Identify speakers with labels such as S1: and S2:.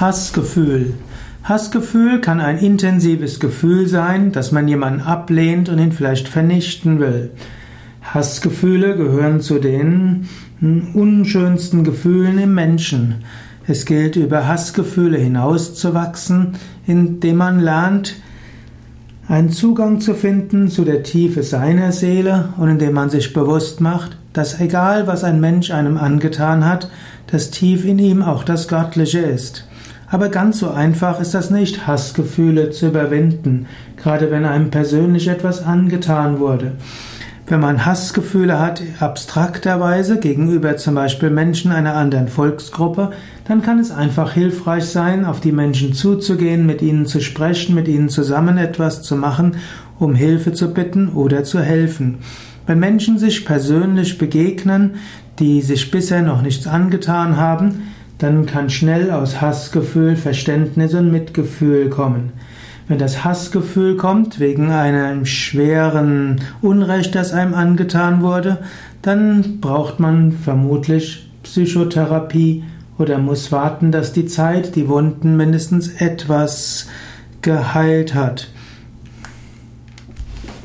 S1: Hassgefühl. Hassgefühl kann ein intensives Gefühl sein, dass man jemanden ablehnt und ihn vielleicht vernichten will. Hassgefühle gehören zu den hm, unschönsten Gefühlen im Menschen. Es gilt, über Hassgefühle hinauszuwachsen, indem man lernt, einen Zugang zu finden zu der Tiefe seiner Seele und indem man sich bewusst macht, dass egal was ein Mensch einem angetan hat, dass tief in ihm auch das Göttliche ist. Aber ganz so einfach ist das nicht, Hassgefühle zu überwinden, gerade wenn einem persönlich etwas angetan wurde. Wenn man Hassgefühle hat, abstrakterweise gegenüber zum Beispiel Menschen einer anderen Volksgruppe, dann kann es einfach hilfreich sein, auf die Menschen zuzugehen, mit ihnen zu sprechen, mit ihnen zusammen etwas zu machen, um Hilfe zu bitten oder zu helfen. Wenn Menschen sich persönlich begegnen, die sich bisher noch nichts angetan haben, dann kann schnell aus Hassgefühl Verständnis und Mitgefühl kommen. Wenn das Hassgefühl kommt wegen einem schweren Unrecht, das einem angetan wurde, dann braucht man vermutlich Psychotherapie oder muss warten, dass die Zeit die Wunden mindestens etwas geheilt hat.